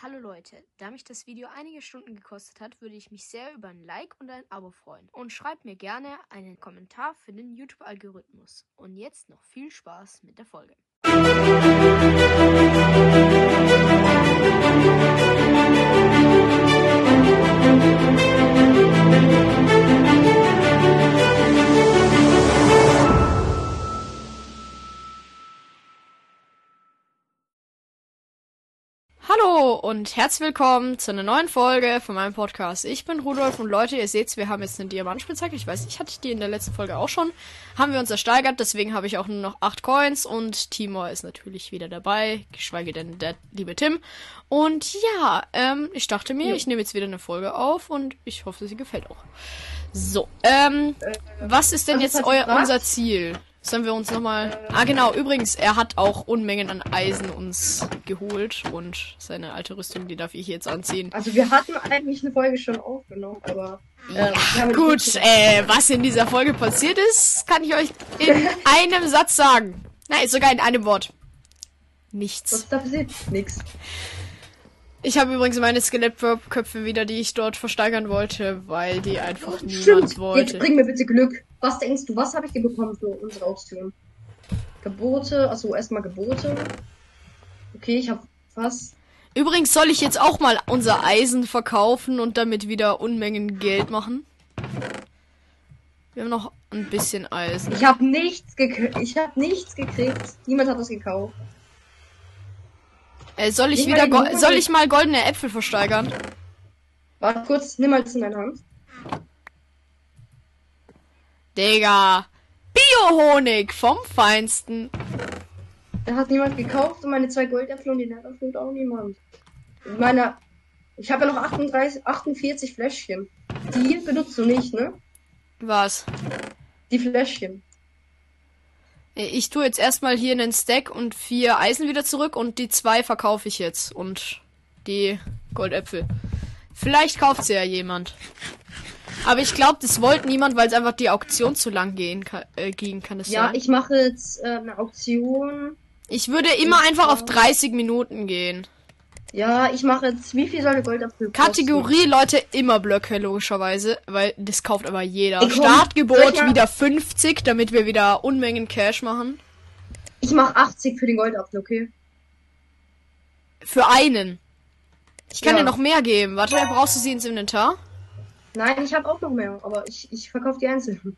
Hallo Leute, da mich das Video einige Stunden gekostet hat, würde ich mich sehr über ein Like und ein Abo freuen. Und schreibt mir gerne einen Kommentar für den YouTube-Algorithmus. Und jetzt noch viel Spaß mit der Folge. Und herzlich willkommen zu einer neuen Folge von meinem Podcast. Ich bin Rudolf und Leute, ihr seht, wir haben jetzt eine Diamantspitzhacke. Ich weiß, ich hatte die in der letzten Folge auch schon. Haben wir uns ersteigert, deswegen habe ich auch nur noch 8 Coins und Timor ist natürlich wieder dabei, geschweige denn der liebe Tim. Und ja, ähm, ich dachte mir, ja. ich nehme jetzt wieder eine Folge auf und ich hoffe, sie gefällt auch. So, ähm, was ist denn jetzt euer, unser Ziel? Sollen wir uns nochmal. Ah, genau. Übrigens, er hat auch Unmengen an Eisen uns geholt. Und seine alte Rüstung, die darf ich jetzt anziehen. Also, wir hatten eigentlich eine Folge schon aufgenommen, aber. Ähm, ja, gut, äh, was in dieser Folge passiert ist, kann ich euch in einem Satz sagen. Nein, sogar in einem Wort. Nichts. Was ist da passiert? Nix. Ich habe übrigens meine Skelettköpfe wieder, die ich dort versteigern wollte, weil die einfach oh, niemand Stimmt. wollte. Jetzt bring mir bitte Glück. Was denkst du, was habe ich dir bekommen für unsere Auktion? Gebote, also erstmal Gebote. Okay, ich habe was. Übrigens soll ich jetzt auch mal unser Eisen verkaufen und damit wieder Unmengen Geld machen. Wir haben noch ein bisschen Eisen. Ich habe nichts gekriegt. Ich habe nichts gekriegt. Niemand hat das gekauft. Äh, soll ich nimm wieder soll ich mal goldene Äpfel versteigern? Warte kurz, nimm mal das in deine Hand. Digga. Bio-Honig vom Feinsten. Da hat niemand gekauft und meine zwei Goldäpfel und die Netherflut auch niemand. Meine, ich habe ja noch 38, 48 Fläschchen. Die benutzt du nicht, ne? Was? Die Fläschchen. Ich tue jetzt erstmal hier einen Stack und vier Eisen wieder zurück und die zwei verkaufe ich jetzt. Und die Goldäpfel. Vielleicht kauft sie ja jemand. Aber ich glaube, das wollte niemand, weil es einfach die Auktion zu lang gehen kann, äh, ging, kann es ja, sein? Ja, ich mache jetzt äh, eine Auktion. Ich würde immer einfach auf 30 Minuten gehen. Ja, ich mache jetzt. Wie viel soll der Goldapfel Kategorie Leute immer Blöcke, logischerweise. Weil das kauft aber jeder. Ich Startgebot wieder 50, damit wir wieder Unmengen Cash machen. Ich mache 80 für den Goldapfel, okay? Für einen. Ich kann ja. dir noch mehr geben. Warte, brauchst du sie ins Inventar? Nein, ich habe auch noch mehr, aber ich, ich verkaufe die einzeln.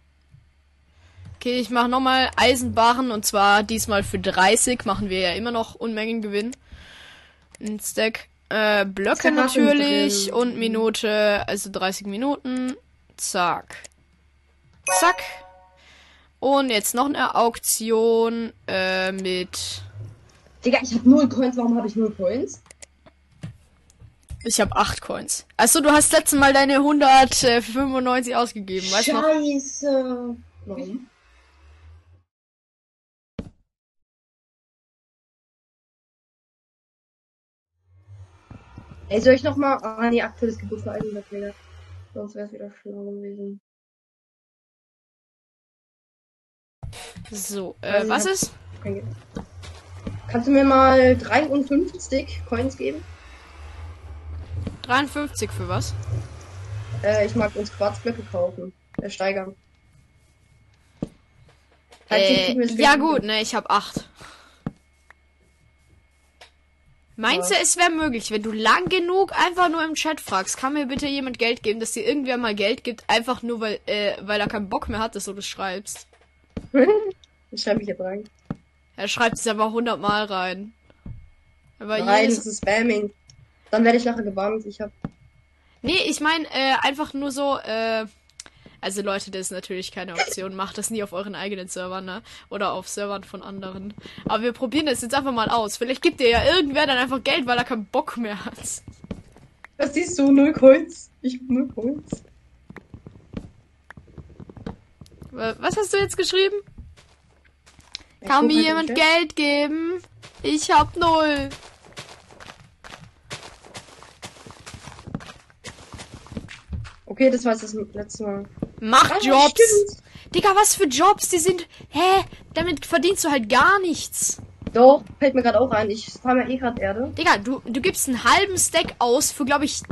Okay, ich mache nochmal Eisenbarren und zwar diesmal für 30 machen wir ja immer noch Unmengen Gewinn. Ein Stack. Äh, Blöcke natürlich und Minute, also 30 Minuten. Zack. Zack. Und jetzt noch eine Auktion äh, mit. Digga, ich habe null Coins. Warum habe ich null Coins? Ich habe 8 Coins. Also du hast letztes Mal deine 195 ausgegeben, weißt du? Scheiße. Warum? Ey, soll ich noch mal... Ah, nee, aktuelles Gebot für 100 Meter. Sonst wäre es wieder schlau gewesen. So, äh, also was ist? Kannst du mir mal 53 Coins geben? 53 für was? Äh, ich mag uns Quarzblöcke kaufen. Äh, steigern. Äh, ja gut, ne, ich hab 8. Meinst du, es wäre möglich, wenn du lang genug einfach nur im Chat fragst, kann mir bitte jemand Geld geben, dass dir irgendwer mal Geld gibt, einfach nur weil, äh, weil er keinen Bock mehr hat, dass du das schreibst? das schreibe ich jetzt rein. Er schreibt es aber 100 Mal rein. Aber Nein, jedes... das ist Spamming. Dann werde ich nachher gebannt. Ich hab. Nee, ich meine, äh, einfach nur so, äh, also Leute, das ist natürlich keine Option. Macht das nie auf euren eigenen Servern, ne? Oder auf Servern von anderen. Aber wir probieren das jetzt einfach mal aus. Vielleicht gibt dir ja irgendwer dann einfach Geld, weil er keinen Bock mehr hat. Was siehst du? Null Coins. Ich hab null Coins. Was hast du jetzt geschrieben? Ich Kann mir jemand Geld geben? Ich hab null. Okay, das war das letzte Mal. Mach ah, Jobs! Stimmt. Digga, was für Jobs? Die sind. Hä? Damit verdienst du halt gar nichts. Doch, fällt mir gerade auch ein. Ich fahre mir eh gerade Erde. Digga, du, du gibst einen halben Stack aus für, glaube ich,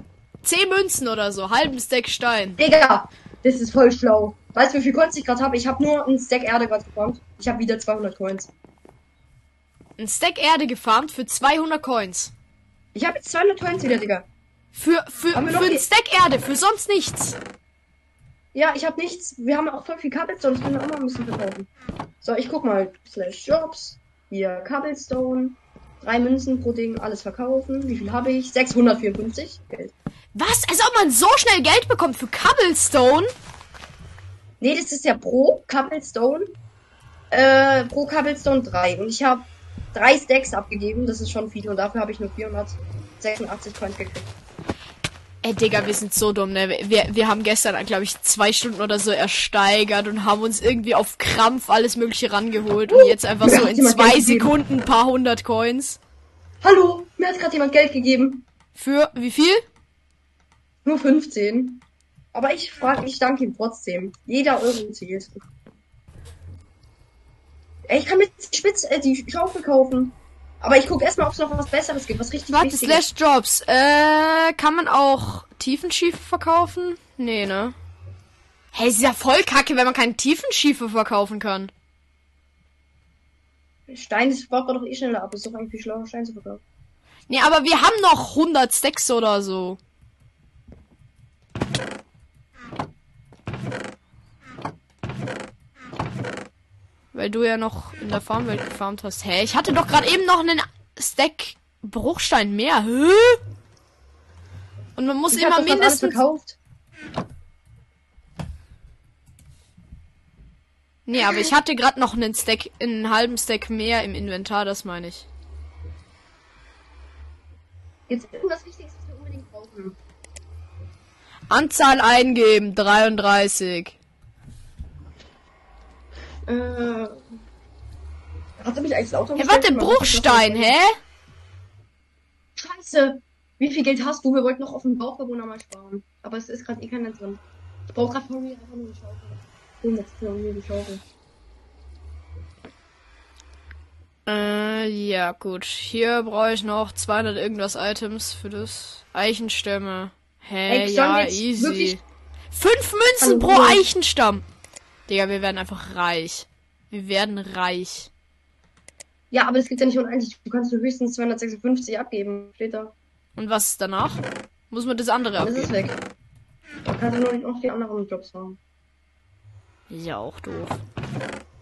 10 Münzen oder so. Halben Stack Stein. Digga, das ist voll schlau. Weißt du, wie viel Coins ich gerade habe? Ich habe nur einen Stack Erde gerade gefarmt. Ich habe wieder 200 Coins. Ein Stack Erde gefarmt für 200 Coins. Ich habe jetzt 200 Coins wieder, Digga. Für, für, für noch ein die- Stack Erde, für sonst nichts. Ja, ich habe nichts. Wir haben auch voll viel Cobblestone. Das können wir auch mal ein bisschen verkaufen. So, ich guck mal. Slash Jobs. Hier Cobblestone. Drei Münzen pro Ding. Alles verkaufen. Wie viel habe ich? 654. Geld. Was? Als ob man so schnell Geld bekommt für Cobblestone? Nee, das ist ja pro Cobblestone. Äh, pro Cobblestone 3. Und ich habe drei Stacks abgegeben. Das ist schon viel. Und dafür habe ich nur 486 Coins gekriegt. Ey, Digga, wir sind so dumm, ne? Wir, wir haben gestern, glaube ich, zwei Stunden oder so ersteigert und haben uns irgendwie auf Krampf alles mögliche rangeholt und jetzt einfach mir so in zwei. Sekunden ein paar hundert Coins. Hallo, mir hat gerade jemand Geld gegeben. Für wie viel? Nur 15. Aber ich frage, ich danke ihm trotzdem. Jeder Euro zählt. Ey, ich kann mit Spitz äh, die Schaufel kaufen. Aber ich gucke erstmal, ob es noch was Besseres gibt, was richtig Warte. Slash Jobs. Äh, kann man auch Tiefenschiefe verkaufen? Nee, ne? Hey, ist ja voll kacke, wenn man keinen Tiefenschiefe verkaufen kann. Stein, das baut man doch eh schneller ab. Ist doch eigentlich viel schlauer, Stein zu verkaufen. Nee, aber wir haben noch 100 Stacks oder so. Weil du ja noch in der Farmwelt gefarmt hast. Hä, ich hatte doch gerade eben noch einen Stack Bruchstein mehr. Hä? Und man muss Ich immer mindestens. Nee, aber ich hatte gerade noch einen Stack, einen halben Stack mehr im Inventar, das meine ich. Jetzt irgendwas Wichtiges, was wir unbedingt brauchen. Anzahl eingeben, 33. Äh. Hast du mich eigentlich lauter gestellt? warte, Bruchstein, hä? Scheiße! Wie viel Geld hast du? Wir wollten noch auf den Bauchbewohner mal sparen. Aber es ist gerade eh keiner drin. Ich brauche gerade von mir einfach nur eine Schaufel. Mir jetzt von mir die Schaufel. Äh, ja, gut. Hier brauche ich noch 200 irgendwas Items für das Eichenstämme. Hä, Ey, sollen ja, easy. Fünf Münzen pro. Eichenstamm. Digga, wir werden einfach reich. Wir werden reich. Ja, aber das gibt ja nicht unendlich. Du kannst nur höchstens 256 abgeben. Steht da. Und was ist danach? Muss man das andere Dann ist es abgeben? weg. Dann kannst du nur noch die anderen Jobs haben. Ist ja auch doof.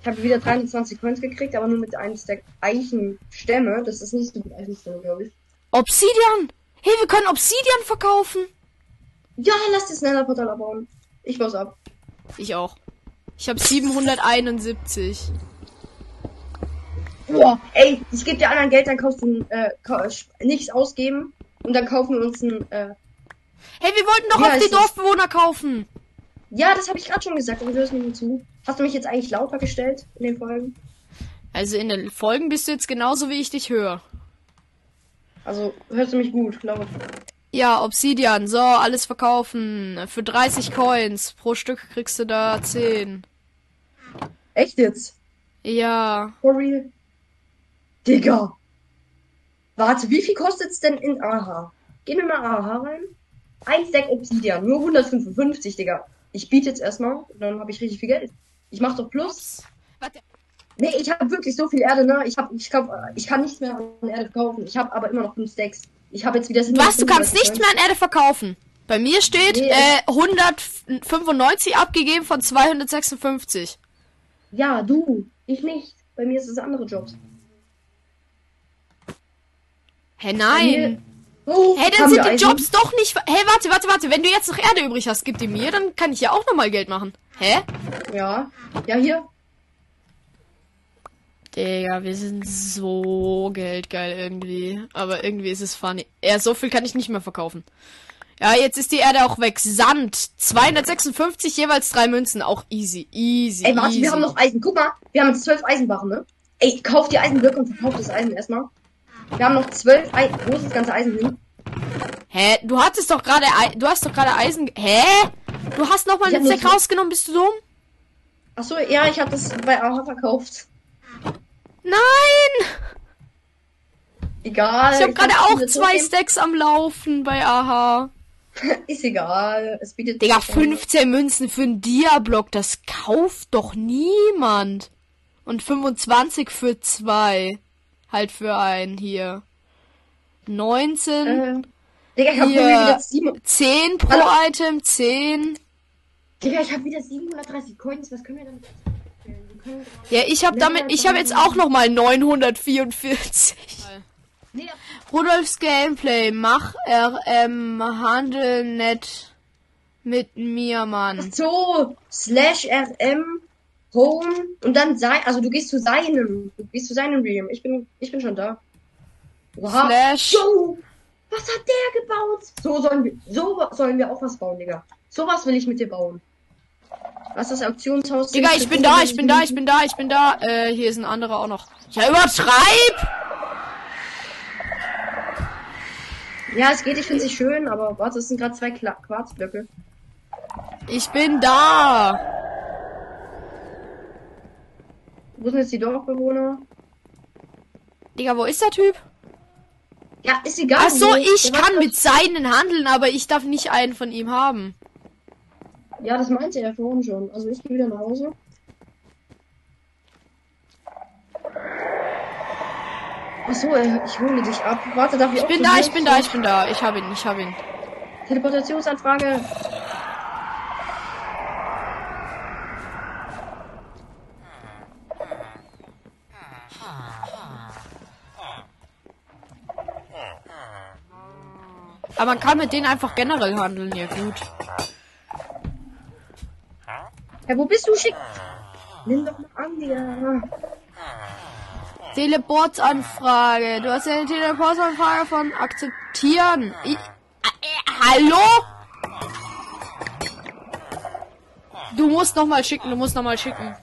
Ich habe wieder 320 Coins gekriegt, aber nur mit einem Stack Eichenstämme. Das ist nicht so gut Eichenstämme, glaube ich. Obsidian! Hey, wir können Obsidian verkaufen! Ja, lass das Nether-Portal abbauen. Ich baue ab. Ich auch. Ich habe 771. Boah, ey, ich gebe dir anderen Geld, dann kaufst du äh, sch- nichts ausgeben und dann kaufen wir uns ein, äh, Hey, wir wollten doch auf die das- Dorfbewohner kaufen. ja, das habe ich gerade schon gesagt, aber du hörst mir nicht zu. Hast du mich jetzt eigentlich lauter gestellt in den Folgen? Also in den Folgen bist du jetzt genauso wie ich dich höre. Also, hörst du mich gut, laut. Ja, Obsidian, so, alles verkaufen. Für 30 Coins. Pro Stück kriegst du da 10. Echt jetzt? Ja. For real? Digga. Warte, wie viel kostet's denn in AHA? Gehen wir mal AHA rein. Ein Stack Obsidian, nur 155, Digga. Ich biete jetzt erstmal, dann habe ich richtig viel Geld. Ich mach doch Plus. Warte. Nee, ich habe wirklich so viel Erde, ne? Ich hab, ich kauf, ich kann nichts mehr an Erde verkaufen. Ich habe aber immer noch 5 Stacks. Ich habe jetzt wieder Was, du kannst nichts mehr an Erde verkaufen? Bei mir steht Nee, äh, 195 abgegeben von 256. Ja, du. Ich nicht. Bei mir ist es andere Jobs. Hä, nein. Oh, Hä, dann sind die Eisen? Jobs doch nicht... Hä, warte, warte, warte. Wenn du jetzt noch Erde übrig hast, gib die mir, dann kann ich ja auch nochmal Geld machen. Hä? Ja. Ja, hier. Digga, wir sind so geldgeil irgendwie. Aber irgendwie ist es funny. Ja, so viel kann ich nicht mehr verkaufen. Ja, jetzt ist die Erde auch weg. Sand. 256, jeweils drei Münzen. Auch easy. Easy. Ey, warte, easy. wir haben noch Eisen. Guck mal, wir haben jetzt zwölf Eisenbarren, ne? Ey, kauf die Eisenblöcke und verkauf das Eisen erstmal. Wir haben noch zwölf Eisen. Wo ist das ganze Eisen hin? Hä? Du hattest doch gerade Ei- du hast doch gerade Eisen. Hä? Du hast noch mal Ich einen hab Stack rausgenommen, bist du dumm? Achso, ja, ich habe das bei AHA verkauft. Nein! Egal. Ich habe gerade auch zwei Stacks am Laufen bei AHA. Ist egal. Es bietet. Digga, 15 Münzen für einen Dia-Block, das kauft doch niemand. Und 25 für zwei. Halt für einen hier. 19, Äh, Digga, ich hab Hier. wieder sieben. 10 pro Hallo. Item, 10. Digga, ich hab wieder 730 Coins. Was können wir damit? Ja, ich habe damit, ich habe jetzt auch noch mal 944. Nee, Rudolfs Gameplay, mach RM, handel nett mit mir, Mann. so, slash RM, home, und dann sei, also du gehst zu seinem, du gehst zu seinem Realm. Ich bin, ich bin schon da. Oha. Slash. Jo, was hat der gebaut? So sollen wir, so sollen wir auch was bauen, Digga. Sowas will ich mit dir bauen. Was ist das Auktionshaus? Digga, ich bin da, ich bin da, ich bin da, ich bin da. Äh, hier ist ein anderer auch noch. Ja, übertreib! Ja, es geht, ich finde sie schön, aber warte, es sind gerade zwei Kla Quarzblöcke. Ich bin da! Wo sind jetzt die Dorfbewohner? Digga, wo ist der Typ? Ja, ist egal. Ach so, ich kann mit seinen handeln, aber ich darf nicht einen von ihm haben. Ja, das meinte er vorhin schon. Also ich gehe wieder nach Hause. Ach so, äh, ich hole dich ab. Warte, darf ich Ich bin da, ich bin da, ich bin da. Ich hab ihn, ich hab ihn. Teleportationsanfrage. Aber man kann mit denen einfach generell handeln, ja gut. Ja, wo bist du? Schick. Nimm doch mal an, Digga. Teleportsanfrage. Du hast ja eine Teleportsanfrage von akzeptieren. Ich, äh, äh, hallo? Du musst noch mal schicken, du musst noch mal schicken.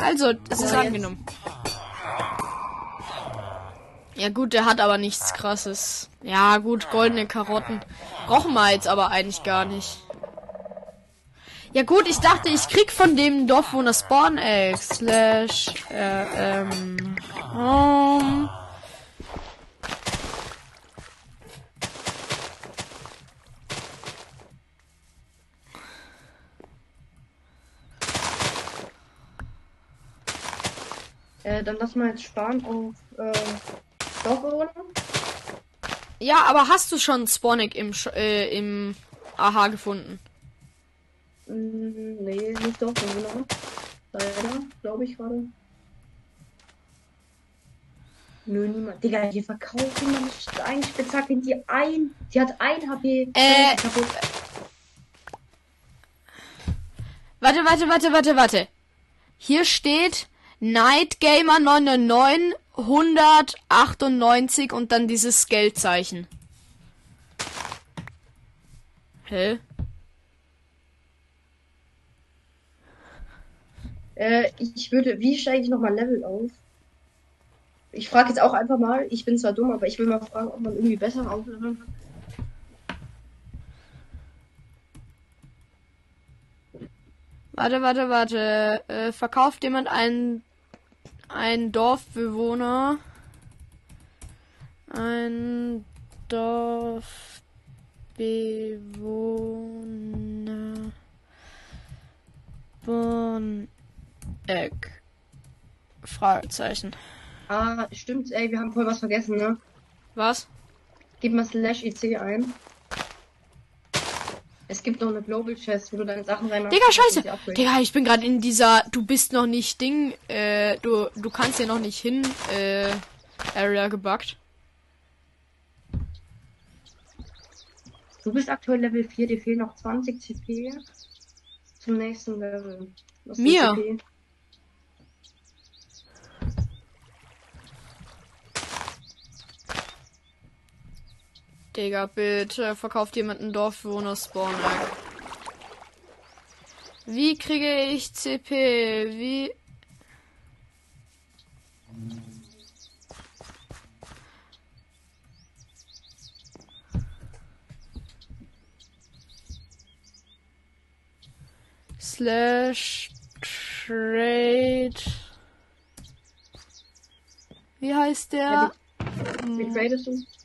Also, es ist angenommen. Ja gut, der hat aber nichts krasses. Ja gut, goldene Karotten. Brauchen wir jetzt aber eigentlich gar nicht. Ja gut, ich dachte, ich krieg von dem Dorfwohner Spawn Egg. Slash, äh, ähm, home. Äh, dann lass mal jetzt sparen auf äh, Dorfbewohner. Ja, aber hast du schon Egg im, äh, im AHA gefunden? Mm, nee, nicht Dorfbewohner. Leider, glaube ich gerade. Nö, niemand. Digga, hier verkauft jemand eine Spitzhacke, die ein. Die hat ein HP. Äh. Warte, warte, warte, warte, warte. Hier steht Night Gamer 999 198 und dann dieses Geldzeichen. Hä? Äh, ich würde. Wie steige ich nochmal Level auf? Ich frage jetzt auch einfach mal. Ich bin zwar dumm, aber ich will mal fragen, ob man irgendwie besser aufleveln kann. Warte, warte, warte. Äh, verkauft jemand einen, einen Dorfbewohner? Ein Dorfbewohner. Bon Egg. Fragezeichen. Ah, stimmt, ey, wir haben voll was vergessen, ne? Was? Gib mal slash EC ein. Es gibt noch eine Global Chest, wo du deine Sachen reinmachst. Digga, scheiße! Digga, ich bin gerade in dieser Du bist noch nicht Ding, äh, du, du kannst hier noch nicht hin, äh, Area gebuggt. Du bist aktuell Level 4, dir fehlen noch 20 CP zum nächsten Level. Mir? CP? Digga, bitte verkauft jemand einen Dorfbewohner Spawn Egg. Wie kriege ich CP? Wie. Slash Trade. Wie heißt der? Wie tradest du?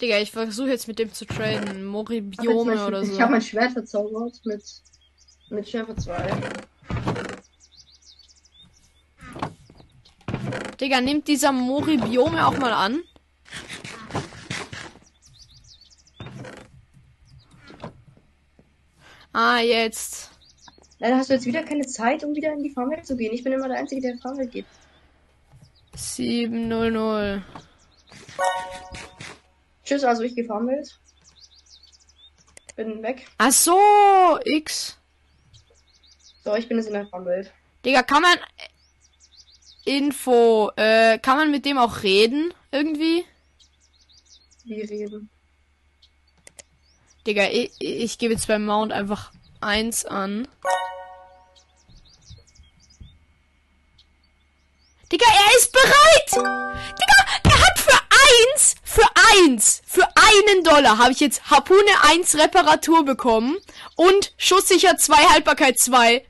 Digga, ich versuche jetzt mit dem zu traden. Hab Moribiome mein- oder so. Ich habe mein Schwert verzaubert mit, mit Schärfe 2. Digga, nimmt dieser Moribiome auch mal an? Ah, jetzt. Leider hast du jetzt wieder keine Zeit, um wieder in die Farmwelt zu gehen. Ich bin immer der Einzige, der in die Farmwelt geht. 700. Tschüss, also ich gehe Farmwelt. Bin weg. Ach so, X. So, ich bin jetzt in der Farmwelt. Digga, kann man. Info. Äh, kann man mit dem auch reden? Irgendwie? Wie reden. Digga, ich, ich gebe jetzt beim Mount einfach 1 an. Digga, er ist bereit! Digga, 1, für 1, für einen Dollar habe ich jetzt Harpune 1 Reparatur bekommen und Schusssicher 2 Haltbarkeit 2.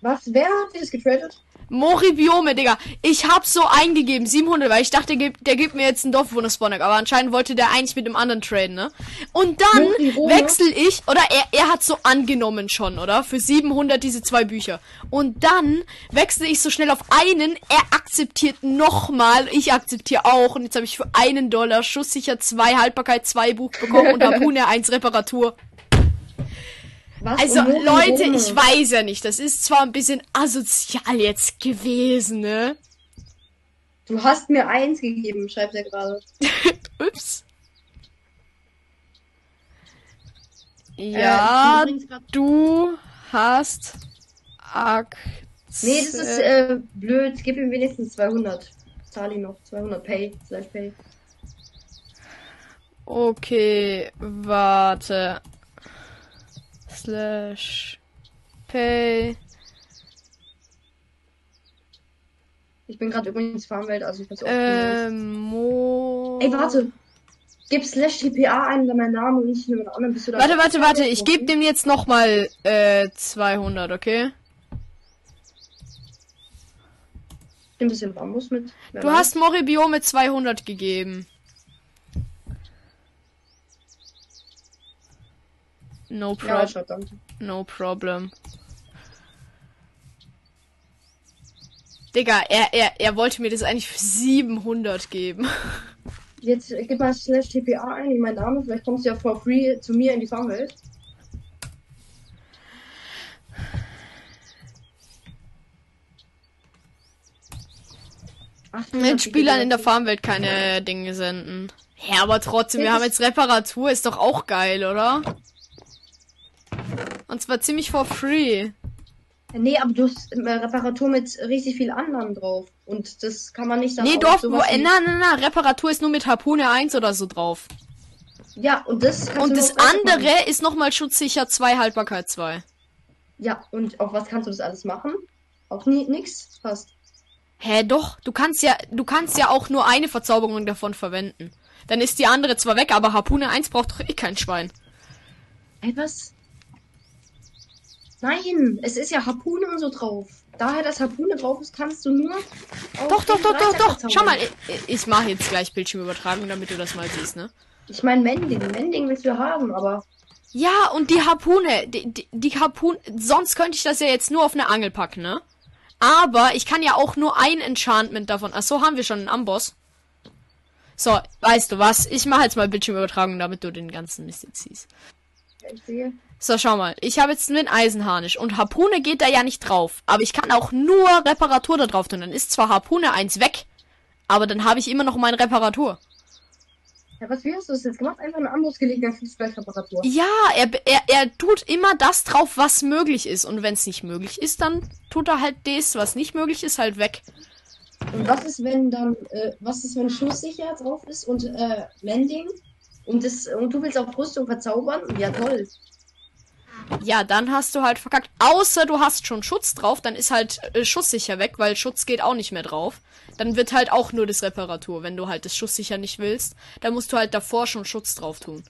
Was? Wer hat dir das getradet? Moribiome, Digga. Ich hab so eingegeben, 700, weil ich dachte, der gibt, der gibt mir jetzt einen Dorfbewohner-Spawner. Aber anscheinend wollte der eigentlich mit dem anderen traden, ne? Und dann Moribiome? wechsel ich, oder er, er hat so angenommen schon, oder? Für 700 diese zwei Bücher. Und dann wechsle ich so schnell auf einen, er akzeptiert nochmal, ich akzeptiere auch. Und jetzt habe ich für einen Dollar schusssicher 2 Haltbarkeit 2 Buch bekommen und Harpune 1 Reparatur. Was? Also, Leute, ich weiß ja nicht. Das ist zwar ein bisschen asozial jetzt gewesen, ne? Du hast mir eins gegeben, schreibt er gerade. Ups. Ja, Äh, übrigens grad- du hast Aktien. Nee, das ist äh, blöd. Gib ihm wenigstens 200. Zahl ihm noch 200 Pay. Slash Pay. Okay, warte. Slash Pay. Ich bin gerade übrigens Farmwelt, also ich auch Ähm, Mo. Ey, warte. Gib slash TPA ein, dann mein Name und nicht jemand anderen. Bist du da Warte, warte, warte. Ich gebe dem jetzt nochmal äh, 200, okay? ein bisschen Bambus mit. Du hast Moribiome 200 gegeben. No Ja, problem. verdammt. No problem. Digga, er, er, er wollte mir das eigentlich für 700 geben. Jetzt gib mal slash TPA ein, mein Name. Vielleicht kommst du ja for free zu mir in die Farmwelt. Ach, Mit Spielern in der Farmwelt keine Dinge senden. Ja, aber trotzdem, wir haben jetzt Reparatur, ist doch auch geil, oder? Und zwar ziemlich for free. Nee, aber du hast äh, Reparatur mit richtig viel anderen drauf. Und das kann man nicht dann Nee, doch, wo, äh, na, na, na, Reparatur ist nur mit Harpune 1 oder so drauf. Ja, und das kannst Und das andere ist nochmal schutzsicher 2, Haltbarkeit 2. Ja, und auf was kannst du das alles machen? Auch nie, nix? Fast. Hä, doch, du kannst ja, du kannst ja auch nur eine Verzauberung davon verwenden. Dann ist die andere zwar weg, aber Harpune 1 braucht doch eh kein Schwein. Ey, was? Nein, es ist ja Harpune und so drauf. Daher, dass Harpune drauf ist, kannst du nur. Doch, doch, doch, doch, doch. Schau mal, ich, ich mache jetzt gleich Bildschirmübertragung, damit du das mal siehst, ne? Ich meine, Mending. Mending willst du haben, aber. Ja, und die Harpune, die, die, die Harpune, sonst könnte ich das ja jetzt nur auf eine Angel packen, ne? Aber ich kann ja auch nur ein Enchantment davon. Ach so, haben wir schon einen Amboss. So, weißt du was? Ich mache jetzt mal Bildschirmübertragung, damit du den ganzen Mist jetzt siehst. Ich sehe. So, schau mal. Ich habe jetzt einen Eisenharnisch und Harpune geht da ja nicht drauf. Aber ich kann auch nur Reparatur da drauf tun. Dann ist zwar Harpune 1 weg, aber dann habe ich immer noch meine Reparatur. Ja, was, wie hast du das jetzt gemacht? Einfach einen Amboss gelegt, dann kriegst du gleich Reparatur. Ja, er, er, er tut immer das drauf, was möglich ist. Und wenn es nicht möglich ist, dann tut er halt das, was nicht möglich ist, halt weg. Und was ist, wenn dann, äh, was ist, wenn Schusssicher drauf ist und äh, Mending? Und, das, und du willst auch Rüstung verzaubern? Ja, toll. Ja, dann hast du halt verkackt. Außer du hast schon Schutz drauf, dann ist halt äh, schusssicher weg, weil Schutz geht auch nicht mehr drauf. Dann wird halt auch nur das Reparatur, wenn du halt das schusssicher nicht willst. Dann musst du halt davor schon Schutz drauf tun.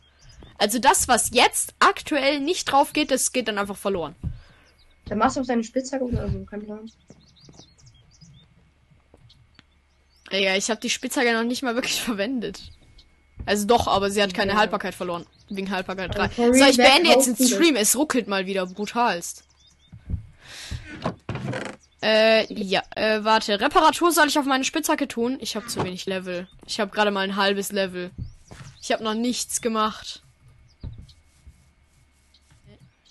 Also das, was jetzt aktuell nicht drauf geht, das geht dann einfach verloren. Dann machst du auf deine Spitzhacke oder so, kein Plan. Ja, ich habe die Spitzhacke noch nicht mal wirklich verwendet. Also doch, aber sie hat keine Ja. Haltbarkeit verloren. Wegen Haltbarkeit 3. Aber for So, ich beende jetzt den? Stream. Es ruckelt mal wieder brutalst. Äh, ja, äh, warte. Reparatur soll ich auf meine Spitzhacke tun? Ich habe zu wenig Level. Ich habe gerade mal ein halbes Level. Ich habe noch nichts gemacht.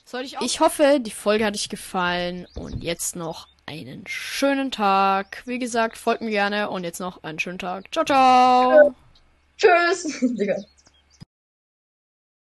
Soll ich auch? Ich hoffe, die Folge hat euch gefallen und jetzt noch einen schönen Tag. Wie gesagt, folgt mir gerne und jetzt noch einen schönen Tag. Ciao, ciao. Tschüss. Digga.